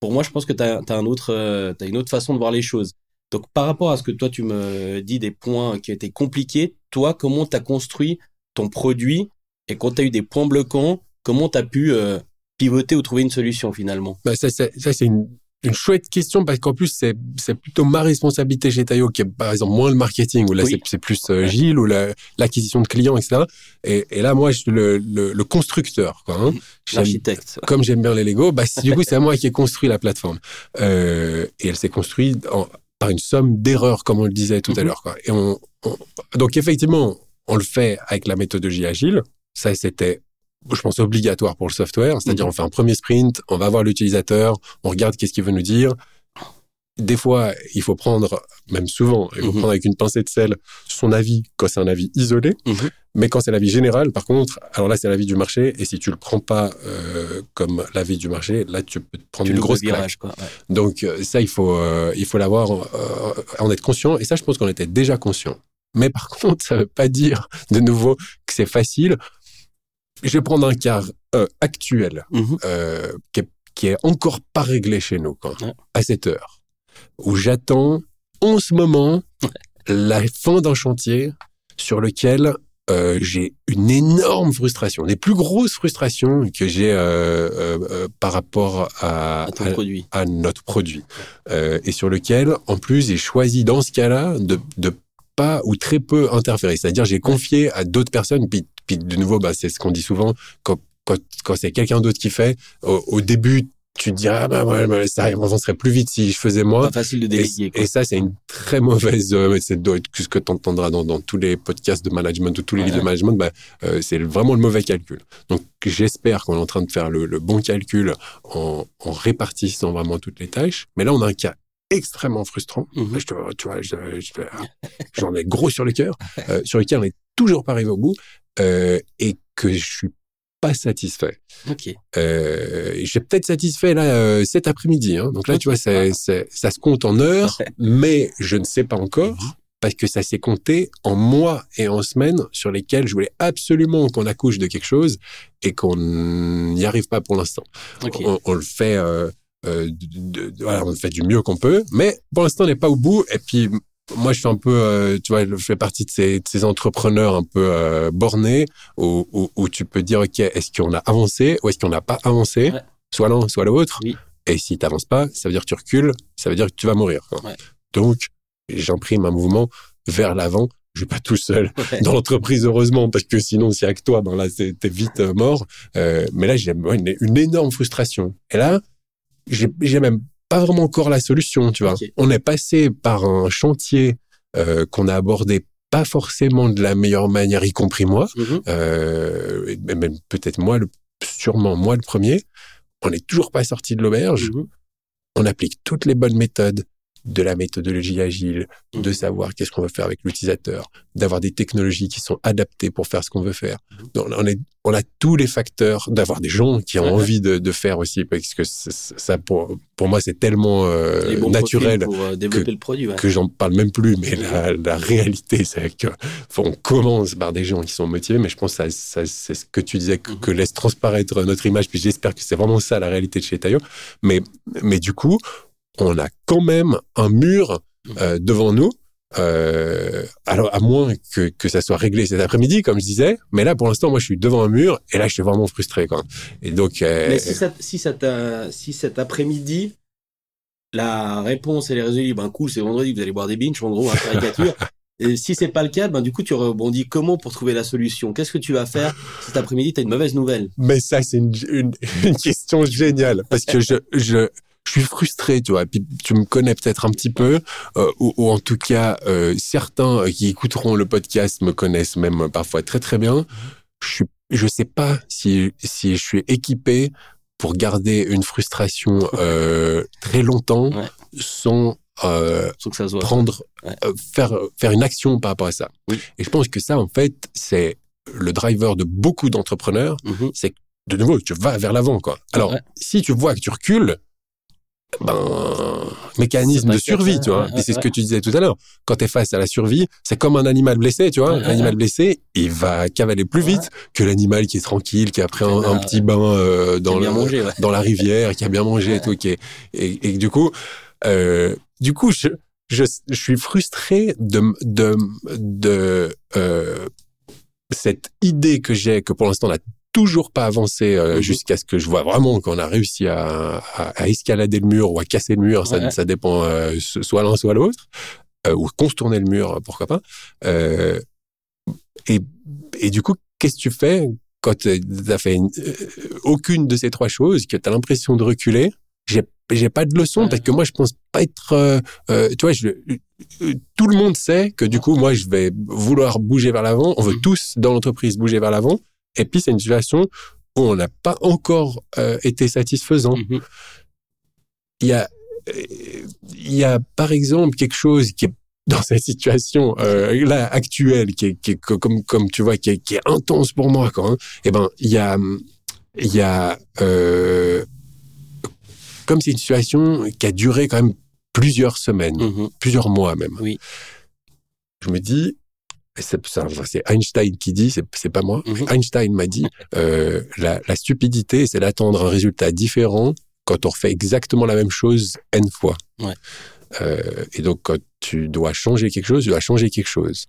pour moi, je pense que tu as, euh, une autre façon de voir les choses. Donc, par rapport à ce que toi, tu me dis des points qui étaient compliqués, toi, comment tu as construit ton produit et quand tu as eu des points bloquants, comment tu as pu euh, pivoter ou trouver une solution finalement? Bah, ça, ça c'est une une chouette question parce qu'en plus c'est c'est plutôt ma responsabilité chez Tayo qui est par exemple moins le marketing où là Oui. c'est plus euh, Gilles ou la- l'acquisition de clients etc et, et là moi je suis le, le, le constructeur quoi hein. J'aime- L'architecte. comme j'aime bien les Lego bah du coup c'est moi qui ai construit la plateforme euh, et elle s'est construite en- par une somme d'erreurs comme on le disait tout à Mhm. l'heure quoi et on, on- donc effectivement on le fait avec la méthodologie agile ça c'était je pense obligatoire pour le software, c'est-à-dire Mhm. on fait un premier sprint, on va voir l'utilisateur, on regarde qu'est-ce qu'il veut nous dire. Des fois, il faut prendre, même souvent, il faut Mhm. prendre avec une pincée de sel son avis quand c'est un avis isolé, Mhm. mais quand c'est l'avis général, par contre, alors là c'est l'avis du marché, et si tu le prends pas euh, comme l'avis du marché, là tu peux te prendre Tu une grosse claque. virage, quoi. ouais. Donc euh, ça, il faut, euh, il faut l'avoir, euh, en être conscient. Et ça, je pense qu'on était déjà conscient. Mais par contre, ça veut pas dire de nouveau que c'est facile. Je vais prendre un cas euh, actuel Mhm. euh, qui, est, qui est encore pas réglé chez nous, quoi, Ouais. à cette heure, où j'attends en ce moment la fin d'un chantier sur lequel euh, j'ai une énorme frustration, des plus grosses frustrations que j'ai par rapport à, À ton à- produit. à notre produit et sur lequel, en plus, j'ai choisi dans ce cas-là de, de pas ou très peu interférer. C'est-à-dire, j'ai confié à d'autres personnes. Puis, puis de nouveau, bah, c'est ce qu'on dit souvent quand, quand, quand c'est quelqu'un d'autre qui fait. Au, au début, tu te dis ah bah ouais, bah, ça avancerait plus vite si je faisais moi. Pas facile de Et, déléguer, quoi. et ça, c'est une très mauvaise. Euh, c'est ce que tu entendras dans, dans tous les podcasts de management ou tous les livres de management. Bah, euh, c'est vraiment le mauvais calcul. Donc, j'espère qu'on est en train de faire le, le bon calcul en, en répartissant vraiment toutes les tâches. Mais là, on a un cas extrêmement frustrant. Mhm. Je te- tu vois, je- je- j'en ai gros sur le cœur, euh, sur lequel on n'est toujours pas arrivé au bout euh, et que je suis pas satisfait. Ok. Euh, j'ai peut-être satisfait là euh, cet après-midi. Hein. Donc là, tu vois, c'est, c'est- ça se compte en heures, mais je ne sais pas encore Mhm. parce que ça s'est compté en mois et en semaines sur lesquels je voulais absolument qu'on accouche de quelque chose et qu'on n'y arrive pas pour l'instant. Ok. On, on le fait, euh, euh, de- de- voilà, on fait du mieux qu'on peut, mais pour l'instant, on n'est pas au bout. Et puis, moi, je suis un peu, euh, tu vois, je fais partie de ces, de ces entrepreneurs un peu euh, bornés où, où, où tu peux dire, OK, est-ce qu'on a avancé ou est-ce qu'on n'a pas avancé? Ouais. Soit l'un, soit l'autre. Oui. Et si tu n'avances pas, ça veut dire que tu recules, ça veut dire que tu vas mourir. Ouais. Donc, j'imprime un mouvement vers l'avant. Je vais pas tout seul Ouais. dans l'entreprise, heureusement, parce que sinon, s'il y a que toi, ben là, t'es vite euh, mort. Mais là, j'ai une, une énorme frustration. Et là, j'ai même pas vraiment encore la solution, tu vois. On est passé par un chantier euh, qu'on a abordé pas forcément de la meilleure manière, y compris moi. Mhm. Euh, même peut-être moi, le, sûrement moi le premier. On n'est toujours pas sorti de l'auberge. Mhm. On applique toutes les bonnes méthodes de la méthodologie agile, de Mhm. savoir qu'est-ce qu'on veut faire avec l'utilisateur, d'avoir des technologies qui sont adaptées pour faire ce qu'on veut faire. Donc, on, est, on a tous les facteurs d'avoir des gens qui ont envie de, de faire aussi, parce que ça, pour, pour moi, c'est tellement euh, naturel pour euh, développer le produit. Ouais. que j'en parle même plus, mais la, la réalité, c'est que faut- on commence par des gens qui sont motivés, mais je pense que ça, ça- c'est ce que tu disais, que, Mhm. que laisse transparaître notre image, puis j'espère que c'est vraiment ça la réalité de chez Tayo. Mais, mais du coup, on a quand même un mur euh, devant nous, euh, alors à moins que, que ça soit réglé cet après-midi, comme je disais, mais là, pour l'instant, moi, je suis devant un mur, et là, je suis vraiment frustré, quoi. Et donc, euh, Mais si, ça, si, ça t'a- si cet après-midi, la réponse elle est résolue, ben cool, c'est vendredi, vous allez boire des binges, en gros, hein, caricature. Et si c'est pas le cas, ben du coup tu rebondis comment pour trouver la solution? Qu'est-ce que tu vas faire cet après-midi? T'as une mauvaise nouvelle. Mais ça, c'est une, une, une question géniale parce que je, je, je suis frustré, tu vois. Et puis tu me connais peut-être un petit peu, euh, ou, ou en tout cas, euh, certains qui écouteront le podcast me connaissent même parfois très très bien. Je suis, je sais pas si si je suis équipé pour garder une frustration euh, très longtemps Ouais. sans euh, Faut que ça se voit. prendre, Ouais. euh, faire, faire une action par rapport à ça. Oui. Et je pense que ça, en fait, c'est le driver de beaucoup d'entrepreneurs. Mhm. De nouveau, tu vas vers l'avant, quoi. Alors, Ouais. si tu vois que tu recules, ben, mécanisme de survie, tu vois. Et c'est ce que tu disais tout à l'heure. Quand tu es face à la survie, c'est comme un animal blessé, tu vois. L'animal ouais. blessé, il va cavaler plus vite que l'animal qui est tranquille, qui a pris un, un petit bain euh, dans, bien le, mangé, ouais. dans la rivière, qui a bien mangé et tout, qui est- et, et du coup, euh, du coup, je, je, je suis frustré de, de, de euh, cette idée que j'ai, que pour l'instant on a toujours pas avancé euh, Mhm. jusqu'à ce que je vois vraiment qu'on a réussi à, à- à escalader le mur ou à casser le mur. Ça, Ouais. ça dépend euh, so- soit l'un soit l'autre. Euh, ou contourner le mur, pourquoi pas. Euh, et, et du coup, qu'est-ce que tu fais quand tu as fait une- euh, aucune de ces trois choses, que tu as l'impression de reculer J'ai j'ai pas de leçon Ouais. parce que moi je pense pas être euh, euh, tu vois je, euh, tout le monde sait que du coup moi je vais vouloir bouger vers l'avant on veut Mhm. tous dans l'entreprise bouger vers l'avant et puis c'est une situation où on n'a pas encore euh, été satisfaisant Mhm. il y a euh, il y a par exemple quelque chose qui est dans cette situation euh, là actuelle qui est, qui est co- comme comme tu vois qui est, qui est intense pour moi hein. eh ben il y a il y a euh, comme c'est une situation qui a duré quand même plusieurs semaines Mhm. plusieurs mois même Oui. je me dis c'est Einstein qui dit, c'est pas moi. Mhm. Einstein m'a dit, euh, la, la stupidité, c'est d'attendre un résultat différent quand on refait exactement la même chose n fois. Ouais. Euh, et donc, quand tu dois changer quelque chose, tu dois changer quelque chose.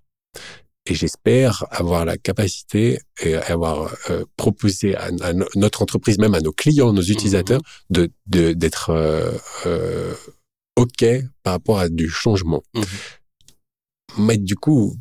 Et j'espère avoir la capacité et avoir euh, proposé à, à no- notre entreprise, même à nos clients, nos utilisateurs, de de- d'être euh, OK par rapport à du changement. Mhm. Mais du coup,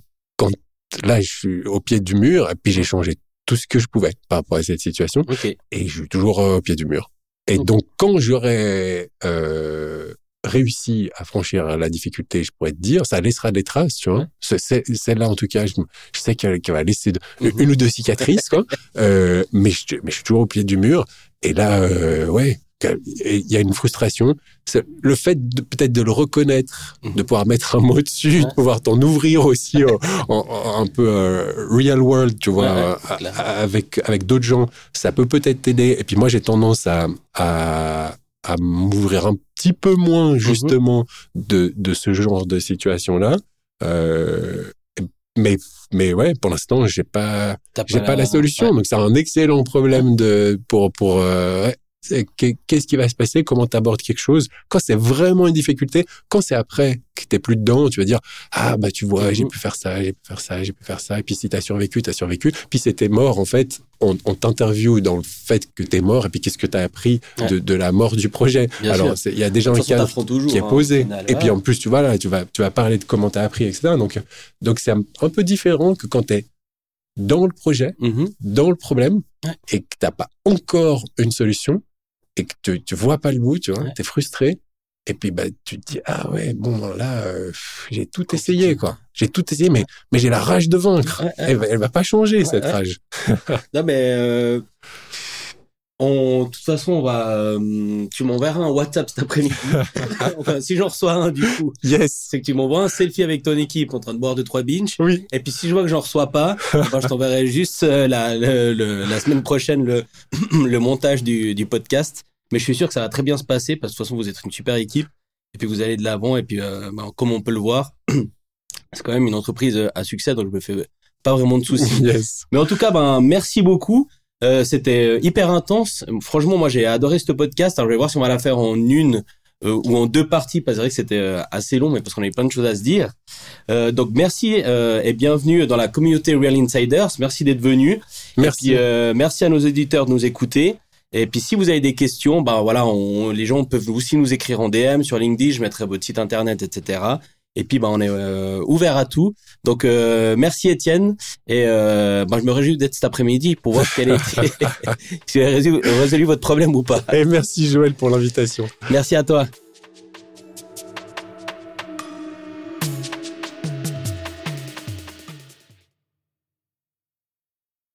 là, je suis au pied du mur, et puis j'ai changé tout ce que je pouvais par rapport à cette situation, Ok. et je suis toujours euh, au pied du mur. Et donc, quand j'aurai euh, réussi à franchir la difficulté, je pourrais te dire, ça laissera des traces, tu vois. Celle-là, en tout cas, je, je sais qu'elle va laisser de- Mhm. une ou deux cicatrices, quoi. Euh, mais, je, mais je suis toujours au pied du mur. Et là, euh, ouais, il y a une frustration. Le fait peut-être de le reconnaître, Mhm. de pouvoir mettre un mot dessus, de pouvoir t'en ouvrir aussi en, en- en- un peu euh, real world, tu vois, Ouais, ouais, euh, avec avec d'autres gens, ça peut peut-être t'aider. Et puis moi, j'ai tendance à à, à m'ouvrir un petit peu Mhm. moins justement de de ce genre de situation là. Euh, mais mais ouais, pour l'instant, j'ai pas j'ai pas la solution. ouais. Donc c'est un excellent problème de pour pour euh, ouais, qu'est-ce qui va se passer, comment tu abordes quelque chose? Quand c'est vraiment une difficulté, quand c'est après que t'es plus dedans, tu vas dire ah bah tu vois, j'ai Mhm. pu faire ça, j'ai pu faire ça, j'ai pu faire ça. Et puis si t'as survécu, t'as survécu. Puis c'était mort en fait. On, on t'interviewe dans le fait que t'es mort et puis qu'est-ce que t'as appris Ouais. de, de la mort du projet? Bien Alors il y a déjà un cadre toujours, qui est hein, posé. final. Et puis en plus, tu vois là, tu vas, tu vas parler de comment tu as appris, etc. Donc, donc c'est un, un peu différent que quand tu es dans le projet, Mhm. dans le problème, Ouais. et que t'as pas encore une solution, et que tu, tu vois pas le bout, tu vois, Ouais. t'es frustré. Et puis bah tu te dis ah ouais bon là euh, j'ai tout essayé quoi j'ai tout essayé mais mais j'ai la rage de vaincre Ouais, ouais. elle, va- elle va pas changer cette rage Non, mais euh, on, de toute façon, on va. euh, tu m'enverras un WhatsApp cet après-midi. enfin, si j'en reçois un, du coup, yes c'est que tu m'envoies un selfie avec ton équipe en train de boire deux trois binges. oui Et puis si je vois que j'en reçois pas, ben, je t'enverrai juste euh, la, le- le- la semaine prochaine le, le montage du, du podcast. Mais je suis sûr que ça va très bien se passer parce que de toute façon vous êtes une super équipe et puis vous allez de l'avant et puis euh, ben, comme on peut le voir, c'est quand même une entreprise à succès donc je me fais pas vraiment de soucis. yes Mais en tout cas, ben merci beaucoup. Euh, C'était hyper intense. Franchement, moi j'ai adoré ce podcast. Alors je vais voir si on va la faire en une euh, ou en deux parties parce que c'est vrai que c'était euh, assez long, mais parce qu'on avait plein de choses à se dire. Euh, donc merci euh, et bienvenue dans la communauté Real Insiders. Merci d'être venu. merci Et puis, euh, merci à nos éditeurs de nous écouter. Et puis si vous avez des questions, bah voilà, on, les gens peuvent aussi nous écrire en DM sur LinkedIn. Je mettrai votre site internet, etc. Et puis bah on est euh, ouvert à tout. Donc euh, merci Étienne. Et euh, bah, je me réjouis d'être cet après-midi pour voir quel est si avez résolu, résolu votre problème ou pas. et merci Joël pour l'invitation Merci à toi.